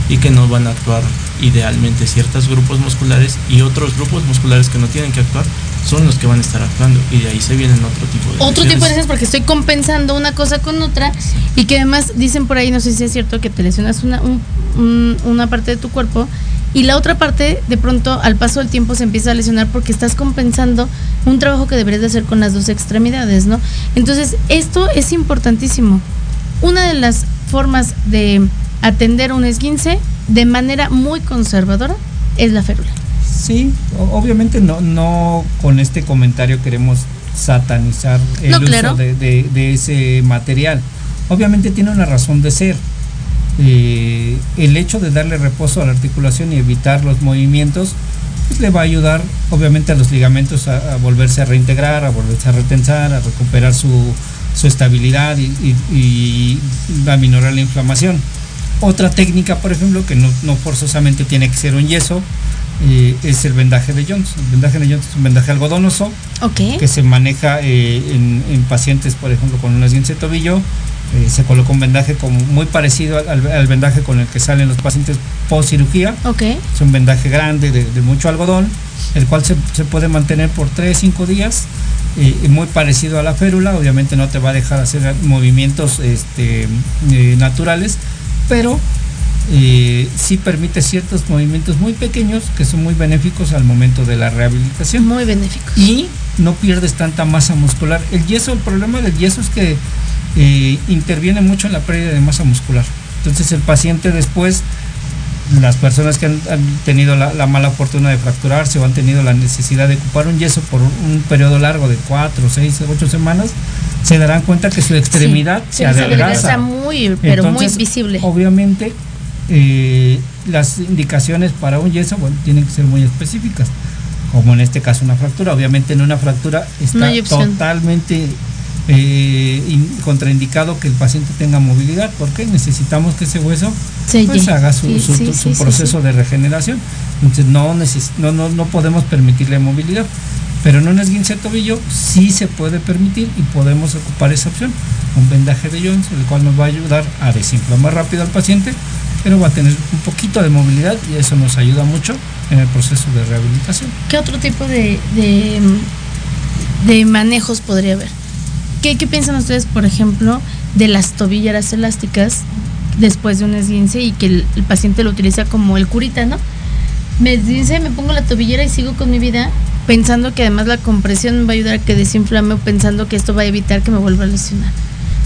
y que no van a actuar idealmente ciertos grupos musculares y otros grupos musculares que no tienen que actuar son los que van a estar actuando y de ahí se vienen otro tipo de otro lesiones. tipo de lesiones porque estoy compensando una cosa con otra y que además dicen por ahí no sé si es cierto que te lesionas una un, un, una parte de tu cuerpo y la otra parte de pronto al paso del tiempo se empieza a lesionar porque estás compensando un trabajo que deberías de hacer con las dos extremidades, ¿no? Entonces, esto es importantísimo. Una de las formas de atender un esguince de manera muy conservadora es la férula. Sí, obviamente no, no con este comentario queremos satanizar el no, uso claro. de, de, de ese material. Obviamente tiene una razón de ser eh, el hecho de darle reposo a la articulación y evitar los movimientos pues le va a ayudar obviamente a los ligamentos a, volverse a reintegrar, a volverse a retensar, a recuperar su, su estabilidad y, y, y, la inflamación. Otra técnica, por ejemplo, que no, no forzosamente tiene que ser un yeso, eh, es el vendaje de Jones. El vendaje de Jones es un vendaje algodonoso que se maneja eh, en, en pacientes, por ejemplo, con un esguince de tobillo. Eh, se coloca un vendaje como muy parecido al, al vendaje con el que salen los pacientes post cirugía. Es un vendaje grande de, de mucho algodón, el cual se, se puede mantener por 3-5 días, muy parecido a la férula. Obviamente no te va a dejar hacer movimientos este, naturales, pero eh, sí permite ciertos movimientos muy pequeños que son muy benéficos al momento de la rehabilitación Muy benéfico. y no pierdes tanta masa muscular. El yeso, el problema del yeso es que eh, interviene mucho en la pérdida de masa muscular. Entonces el paciente después, las personas que han, han tenido la, la mala fortuna de fracturarse o han tenido la necesidad de ocupar un yeso por un, un periodo largo de 4, 6, 8 semanas, se darán cuenta que su extremidad Sí, se se adelgaza. muy, pero muy visible. Obviamente, eh, las indicaciones para un yeso bueno, tienen que ser muy específicas, como en este caso una fractura. Obviamente, en una fractura está totalmente eh, in- contraindicado que el paciente tenga movilidad, porque necesitamos que ese hueso pues, haga su, sí, su- sí, su sí, sí, proceso de regeneración. Entonces, no, neces- no, no, no podemos permitirle movilidad. Pero en un esguince de tobillo sí se puede permitir y podemos ocupar esa opción. Un vendaje de Jones, el cual nos va a ayudar a desinflamar rápido al paciente, pero va a tener un poquito de movilidad y eso nos ayuda mucho en el proceso de rehabilitación. ¿Qué otro tipo de, de, de manejos podría haber? ¿Qué, ¿Qué piensan ustedes, por ejemplo, de las tobilleras elásticas después de un esguince y que el, el paciente lo utiliza como el curita, ¿no? Me esguince, me pongo la tobillera y sigo con mi vida pensando que además la compresión me va a ayudar a que desinflame o pensando que esto va a evitar que me vuelva a lesionar.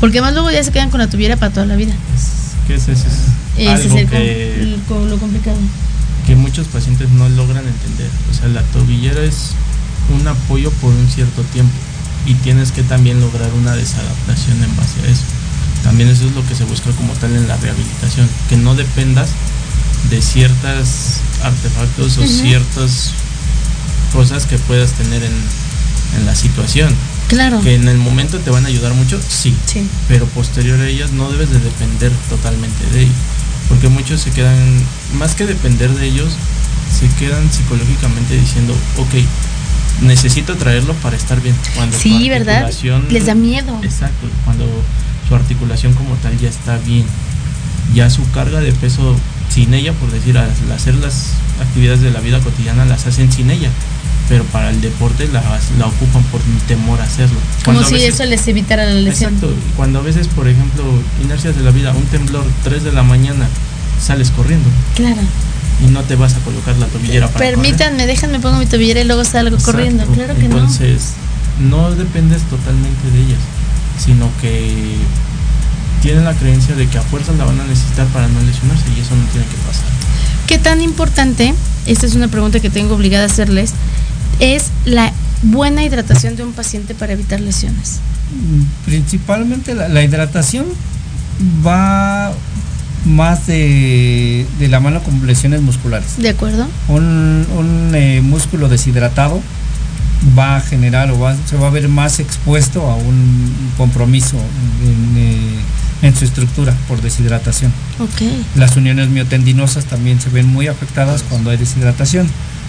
Porque además luego ya se quedan con la tobillera para toda la vida. ¿Qué es ese? Es Ese algo es el, que, lo complicado. que muchos pacientes no logran entender. O sea, la tobillera es un apoyo por un cierto tiempo y tienes que también lograr una desadaptación en base a eso. También eso es lo que se busca como tal en la rehabilitación, que no dependas de ciertos artefactos o ciertas cosas que puedas tener en, en la situación. Claro. Que en el momento te van a ayudar mucho, sí, Sí. pero posterior a ellas no debes de depender totalmente de ellos. Porque muchos se quedan, más que depender de ellos, se quedan psicológicamente diciendo, ok, necesito traerlo para estar bien. Cuando Sí, ¿verdad? Les da miedo. Exacto, cuando su articulación como tal ya está bien. Ya su carga de peso sin ella, por decir, al hacer las actividades de la vida cotidiana las hacen sin ella. Pero para el deporte la, la ocupan por temor a hacerlo. Como Cuando si veces- eso les evitara la lesión. Exacto, cuando a veces, por ejemplo, inercias de la vida, un temblor 3 de la mañana, sales corriendo Claro. y no te vas a colocar la tobillera para correr. Permítanme, déjenme pongo mi tobillera y luego salgo Exacto. corriendo. Claro que Entonces, no dependes totalmente de ellas, sino que tienen la creencia de que a fuerzas la van a necesitar para no lesionarse y eso no tiene que pasar. no. ¿Qué tan importante, esta es una pregunta que tengo obligada a hacerles, es la buena hidratación de un paciente para evitar lesiones? Principalmente la, la hidratación va más de, de la mano con lesiones musculares. ¿De acuerdo? un, un, eh, músculo deshidratado va a generar o va- se va a ver más expuesto a un compromiso en, eh, en su estructura por deshidratación. Las uniones miotendinosas también se ven muy afectadas cuando hay deshidratación.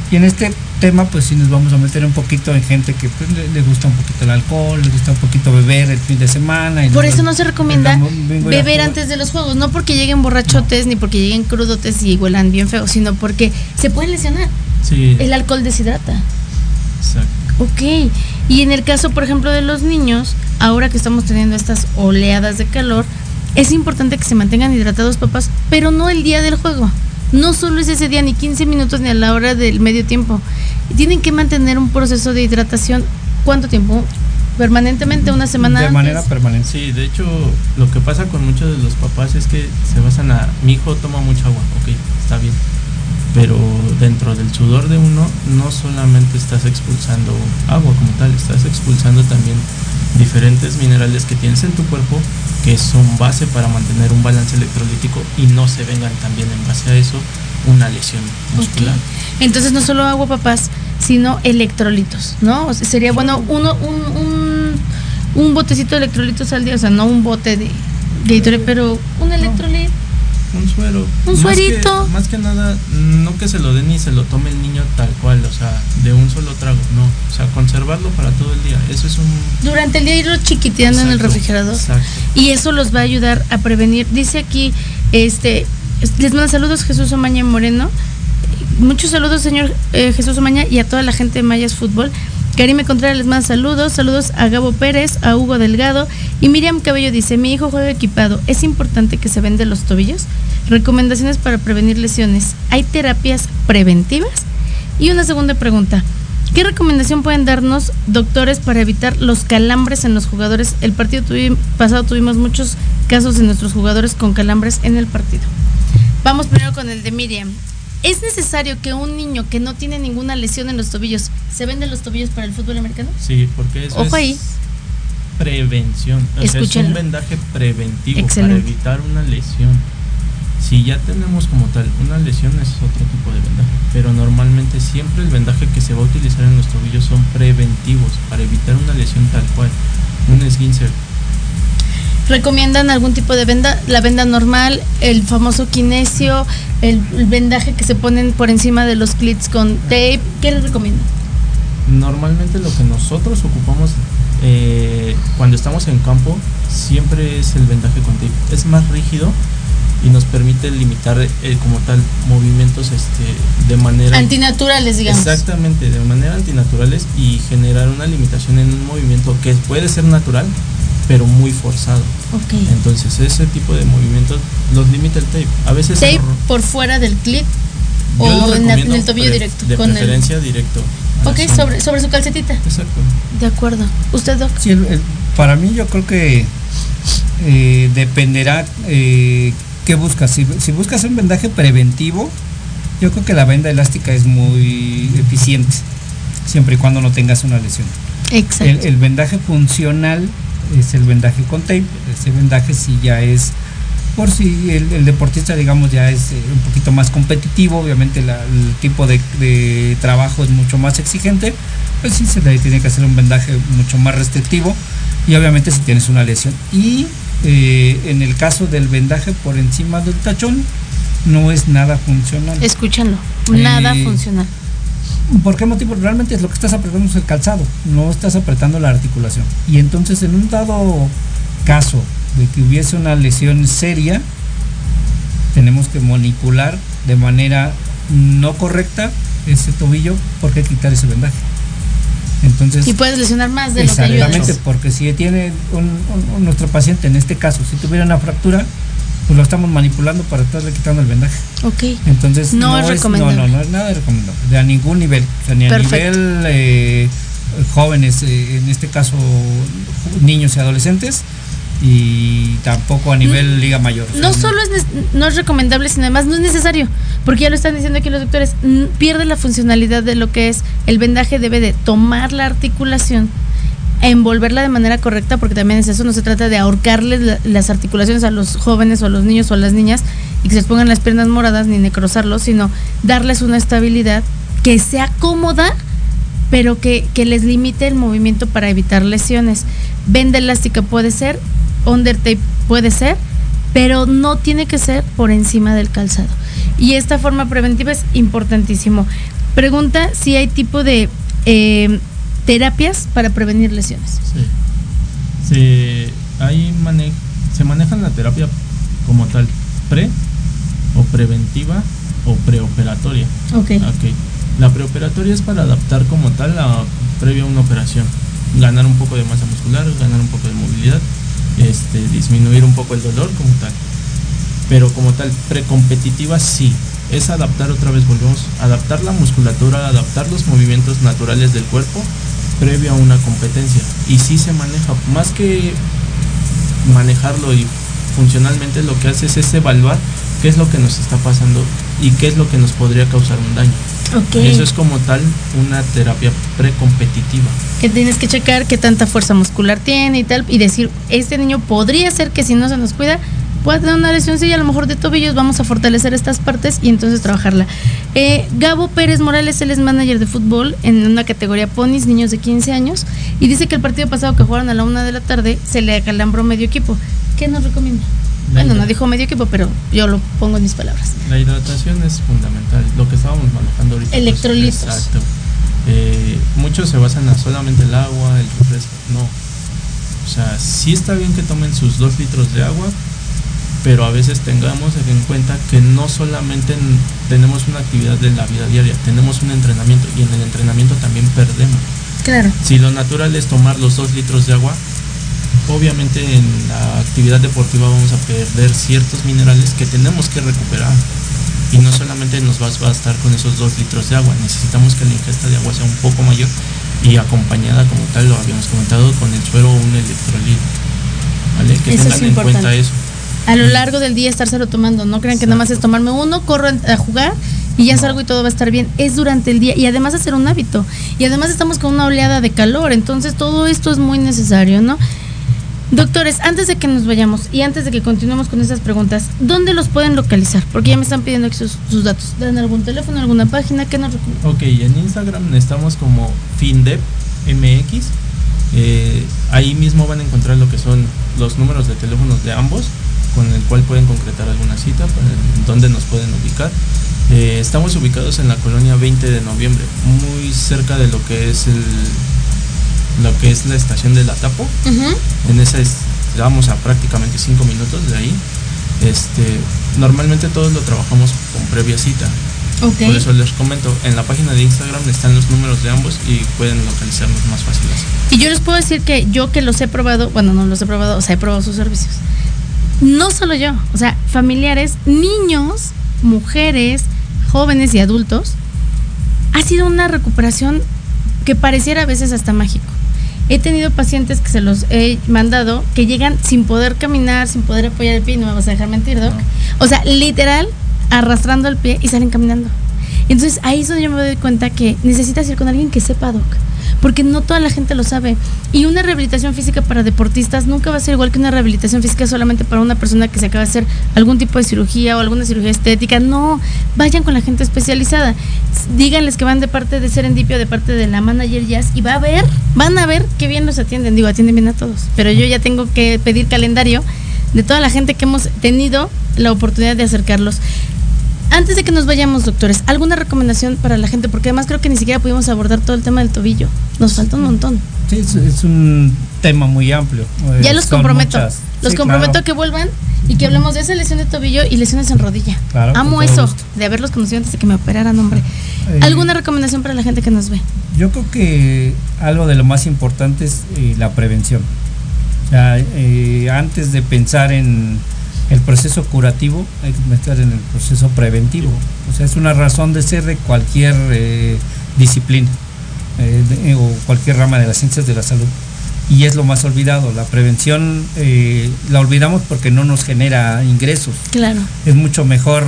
Y en este tema, pues sí nos vamos a meter un poquito en gente que pues, le, le gusta un poquito el alcohol, le gusta un poquito beber el fin de semana. y Por eso no se recomienda el beber antes de los juegos, no porque lleguen borrachotes ni porque lleguen crudotes y huelan bien feo, sino porque se pueden lesionar. Sí, El alcohol deshidrata. exacto. Ok, y en el caso, por ejemplo, de los niños, ahora que estamos teniendo estas oleadas de calor, es importante que se mantengan hidratados, papás, pero no el día del juego. No solo es ese día, ni 15 minutos, ni a la hora del medio tiempo. Tienen que mantener un proceso de hidratación. ¿Cuánto tiempo? Permanentemente, una semana De antes. manera permanente. Sí, de hecho, lo que pasa con muchos de los papás es que se basan a, mi hijo toma mucha agua, ok, está bien. Pero dentro del sudor de uno no solamente estás expulsando agua como tal, estás expulsando también diferentes minerales que tienes en tu cuerpo que son base para mantener un balance electrolítico y no se vengan también en base a eso una lesión muscular. Entonces no solo agua, papás, sino electrolitos, ¿no? O sea, sería bueno uno, un, un, un botecito de electrolitos al día, o sea, no un bote de Gatorade, pero un electrolit. Un suero. Un Más suerito. que- Más que, nada, no que se lo den y se lo tome el niño tal cual, o sea, de un solo trago, no. O sea, conservarlo para todo el día. Eso es un. Durante el día irlo chiquiteando en el refrigerador. Exacto. Y eso los va a ayudar a prevenir. Dice aquí, este, les manda saludos Jesús Omaña Moreno. Muchos saludos, señor eh, Jesús Omaña, y a toda la gente de Mayas Fútbol. Karime Contreras les manda saludos, saludos a Gabo Pérez, a Hugo Delgado y Miriam Cabello dice, mi hijo juega equipado, ¿es importante que se vende los tobillos? Recomendaciones para prevenir lesiones, ¿hay terapias preventivas? Y una segunda pregunta, ¿qué recomendación pueden darnos doctores para evitar los calambres en los jugadores? El partido pasado tuvimos muchos casos de nuestros jugadores con calambres en el partido. Vamos primero con el de Miriam. ¿Es necesario que un niño que no tiene ninguna lesión en los tobillos se vende los tobillos para el fútbol americano? Sí, porque eso Ojo es ahí. prevención. O sea, es un vendaje preventivo Excelente. para evitar una lesión. Si ya tenemos como tal una lesión es otro tipo de vendaje, pero normalmente siempre el vendaje que se va a utilizar en los tobillos son preventivos para evitar una lesión tal cual, un esguince. ¿Recomiendan algún tipo de venda? La venda normal, el famoso kinesio, el, el vendaje que se ponen por encima de los clits con tape. ¿Qué les recomiendan? Normalmente lo que nosotros ocupamos eh, cuando estamos en campo siempre es el vendaje con tape. Es más rígido y nos permite limitar eh, como tal movimientos este, de manera Antinaturales, digamos. Exactamente, de manera antinaturales y generar una limitación en un movimiento que puede ser natural, pero muy forzado. Ok. Entonces, ese tipo de movimientos los limita el tape. A veces Tape por fuera del lo o en, el tobillo directo. De con el- preferencia directo. a la Ok, sobre, sobre su calcetita. Exacto. De acuerdo. ¿Usted, Doc? Sí, el- el- para mí yo creo que eh, dependerá eh, qué buscas. Si, si buscas un vendaje preventivo, yo creo que la venda elástica es muy eficiente, siempre y cuando no tengas una lesión. Exacto. El, el vendaje funcional es el vendaje con tape. Ese vendaje sí ya es, por si el, el deportista, digamos, ya es eh, un poquito más competitivo, obviamente la- el tipo de, de trabajo es mucho más exigente, pues sí se le tiene que hacer un vendaje mucho más restrictivo y obviamente si tienes una lesión. Y eh, en el caso del vendaje por encima del tachón, no es nada funcional. Escúchanlo. Eh, Nada funcional. ¿Por qué motivo? Realmente es lo que estás apretando es el calzado, no estás apretando la articulación. Y entonces en un dado caso de que hubiese una lesión seria, tenemos que manipular de manera no correcta ese tobillo porque quitar ese vendaje. Entonces, Y puedes lesionar más de lo que exactamente, porque si tiene un, un- un- nuestro paciente, en este caso, si tuviera una fractura, pues lo estamos manipulando para estarle quitando el vendaje. Ok. Entonces No es no, recomendable. no, no es nada recomendable, de a ningún nivel, o sea, ni a nivel eh, jóvenes, eh, en este caso niños y adolescentes, y tampoco a nivel liga mayor. o sea, No solo es, no es recomendable, sino además no es necesario, porque ya lo están diciendo aquí los doctores, mm, pierde la funcionalidad de lo que es el vendaje, debe de tomar la articulación, envolverla de manera correcta, porque también es eso, no se trata de ahorcarles la- las articulaciones a los jóvenes o a los niños o a las niñas y que se les pongan las piernas moradas ni necrosarlos, sino darles una estabilidad que sea cómoda pero que, que les limite el movimiento para evitar lesiones. Venda elástica puede ser, under tape puede ser, pero no tiene que ser por encima del calzado. Y esta forma preventiva es importantísimo. Pregunta si hay tipo de eh, terapias para prevenir lesiones. Sí. Se, ahí mane- se maneja la terapia como tal, pre o preventiva o preoperatoria. Ok. Ok. La preoperatoria es para adaptar como tal a previo a una operación. Ganar un poco de masa muscular, ganar un poco de movilidad, este, disminuir un poco el dolor como tal. Pero como tal, precompetitiva sí. Es adaptar otra vez, volvemos, adaptar la musculatura, adaptar los movimientos naturales del cuerpo previo a una competencia. Y sí se maneja, más que manejarlo y funcionalmente lo que hace es, evaluar qué es lo que nos está pasando y qué es lo que nos podría causar un daño. Eso es como tal una terapia precompetitiva. Que tienes que checar qué tanta fuerza muscular tiene y tal, y decir, este niño podría ser que si no se nos cuida, pueda tener una lesión, sí, a lo mejor de tobillos, vamos a fortalecer estas partes y entonces trabajarla. Eh, Gabo Pérez Morales, él es manager de fútbol en una categoría ponis, niños de 15 años, y dice que el partido pasado que jugaron a la una de la tarde se le acalambró medio equipo. ¿Qué nos recomienda? bueno, no dijo medio equipo, pero yo lo pongo en mis palabras. La hidratación es fundamental, lo que estábamos manejando ahorita. pues, Electrolitos. exacto. Eh, muchos se basan a solamente el agua, el refresco. No. O sea, sí está bien que tomen sus dos litros de agua, pero a veces tengamos en cuenta que no solamente en- tenemos una actividad de la vida diaria, tenemos un entrenamiento y en el entrenamiento también perdemos. Claro. Si lo natural es tomar los dos litros de agua, obviamente en la actividad deportiva vamos a perder ciertos minerales que tenemos que recuperar. Y no solamente nos va a bastar con esos dos litros de agua, necesitamos que la ingesta de agua sea un poco mayor y acompañada, como tal, lo habíamos comentado, con el suero o un electrolito. ¿Vale? Que Eso es tengan en importante. cuenta eso. A lo largo del día estárselo tomando. No crean que nada más es tomarme uno, corro a jugar y ya salgo y todo va a estar bien. Es durante el día y además hacer un hábito. Y además estamos con una oleada de calor. Entonces todo esto es muy necesario, ¿no? Doctores, antes de que nos vayamos y antes de que continuemos con esas preguntas, ¿dónde los pueden localizar? Porque ya me están pidiendo sus, datos. ¿Dan algún teléfono, alguna página? ¿Qué nos? Ok, en Instagram estamos como FinDepMX. Eh, ahí mismo van a encontrar lo que son los números de teléfonos de ambos, con el cual pueden concretar alguna cita, para nos pueden ubicar. Eh, estamos ubicados en la colonia 20 de noviembre, muy cerca de lo que es el lo que es la estación de La Tapo. En esa es- vamos a prácticamente 5 minutos de ahí. Este, normalmente todos lo trabajamos con previa cita. Ok. Por eso les comento, en la página de Instagram están los números de ambos y pueden localizarnos más fácil así. Y yo les puedo decir que yo que los he probado, bueno, no los he probado, o sea, he probado sus servicios. No solo yo, o sea, familiares, niños, mujeres, jóvenes y adultos, ha sido una recuperación que pareciera a veces hasta mágico. He tenido pacientes que se los he mandado que llegan sin poder caminar, sin poder apoyar el pie, no me vas a dejar mentir, Doc. No. O sea, literal, arrastrando el pie y salen caminando. Entonces ahí es donde yo me doy cuenta que necesitas ir con alguien que sepa, Doc. Porque no toda la gente lo sabe. Y una rehabilitación física para deportistas nunca va a ser igual que una rehabilitación física solamente para una persona que se acaba de hacer algún tipo de cirugía o alguna cirugía estética. No, vayan con la gente especializada. Díganles que van de parte de Serendipio, de parte de la manager Jazz y va a ver, van a ver qué bien los atienden. Digo, atienden bien a todos. Pero yo ya tengo que pedir calendario de toda la gente que hemos tenido la oportunidad de acercarlos. Antes de que nos vayamos, doctores, ¿alguna recomendación para la gente? Porque además creo que ni siquiera pudimos abordar todo el tema del tobillo. Nos falta un montón. Sí, es, es un tema muy amplio. eh, Ya los son comprometo. muchas. Los Sí, comprometo claro. que vuelvan y que hablemos de esa lesión de tobillo y lesiones en rodilla. Claro, Amo eso, gusto. de haberlos conocido antes de que me operaran, hombre. Eh, ¿Alguna recomendación para la gente que nos ve? Yo creo que algo de lo más importante es eh, la prevención. Eh, antes de pensar en el proceso curativo, hay que pensar en el proceso preventivo. O sea, es una razón de ser de cualquier eh, disciplina eh, de- o cualquier rama de las ciencias de la salud. Y es lo más olvidado. La prevención eh, la olvidamos porque no nos genera ingresos Claro. es mucho mejor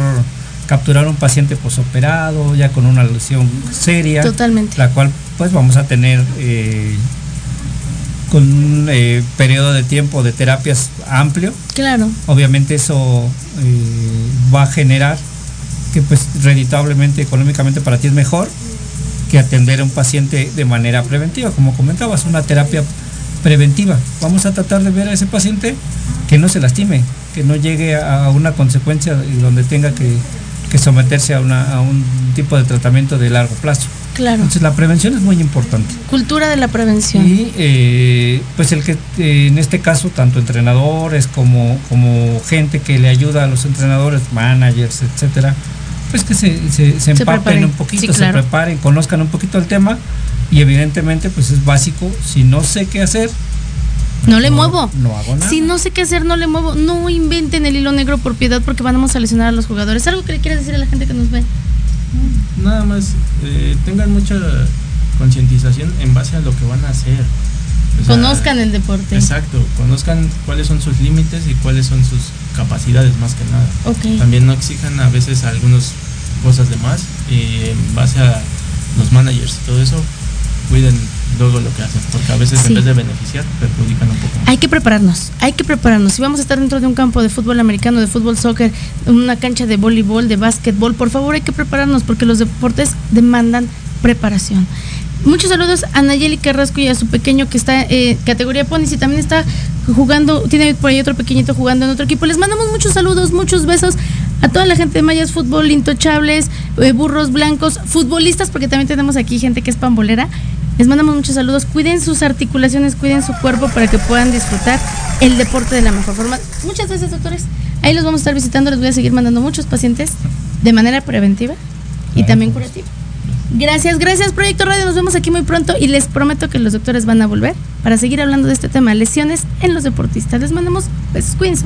capturar un paciente posoperado, ya con una lesión seria, Totalmente. la cual pues vamos a tener con un eh, periodo de tiempo de terapias amplio. Claro. Obviamente eso eh, va a generar que pues reditablemente, económicamente para ti es mejor que atender a un paciente de manera preventiva, como comentabas, una terapia preventiva. Vamos a tratar de ver a ese paciente que no se lastime, que no llegue a una consecuencia donde tenga que, que someterse a, una- a un tipo de tratamiento de largo plazo. Claro. Entonces la prevención es muy importante. Cultura de la prevención. Y eh, pues el que eh, en este caso tanto entrenadores como, como gente que le ayuda a los entrenadores, managers, etcétera, pues que se, se, se empapen un poquito, Sí, se preparen, conozcan un poquito el tema y evidentemente pues es básico, si no sé qué hacer, No le muevo. No hago nada. Si no sé qué hacer, no le muevo. No inventen el hilo negro por piedad porque vamos a lesionar a los jugadores. ¿Algo que le quieras decir a la gente que nos ve? Nada más, eh, tengan mucha concientización en base a lo que van a hacer. O sea, Conozcan el deporte. Exacto, conozcan cuáles son sus límites y cuáles son sus capacidades más que nada. También no exijan a veces algunas cosas de más y en base a los managers y todo eso, cuiden luego lo que hacen, porque a veces Sí. en vez de beneficiar, perjudican un poco más. Hay que prepararnos, hay que prepararnos. Si vamos a estar dentro de un campo de fútbol americano, de fútbol soccer, una cancha de voleibol, de básquetbol, por favor hay que prepararnos porque los deportes demandan preparación. Muchos saludos a Nayeli Carrasco y a su pequeño que está eh, categoría Ponis y también está jugando, tiene por ahí otro pequeñito jugando en otro equipo. Les mandamos muchos saludos, muchos besos a toda la gente de Mayas Fútbol, Intochables, eh, Burros Blancos, futbolistas, porque también tenemos aquí gente que es pambolera. Les mandamos muchos saludos. Cuiden sus articulaciones, cuiden su cuerpo para que puedan disfrutar el deporte de la mejor forma. Muchas gracias, doctores. Ahí los vamos a estar visitando. Les voy a seguir mandando muchos pacientes de manera preventiva y también curativa. Gracias, gracias Proyecto Radio. Nos vemos aquí muy pronto y les prometo que los doctores van a volver para seguir hablando de este tema, lesiones en los deportistas. Les mandamos besos, cuídense.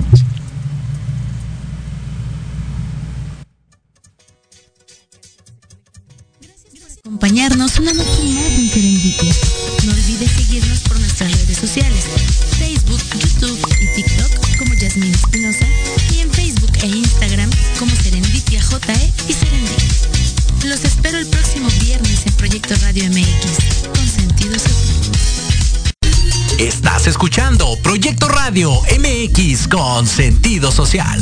Acompañarnos una noche más en Serendipia. No olvides seguirnos por nuestras redes sociales, Facebook, YouTube y TikTok como Yasmin Espinosa y en Facebook e Instagram como Serendipia JE y Serendipia. Los espero el próximo viernes en Proyecto Radio MX con sentido social. Estás escuchando Proyecto Radio MX con sentido social.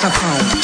Saxophone.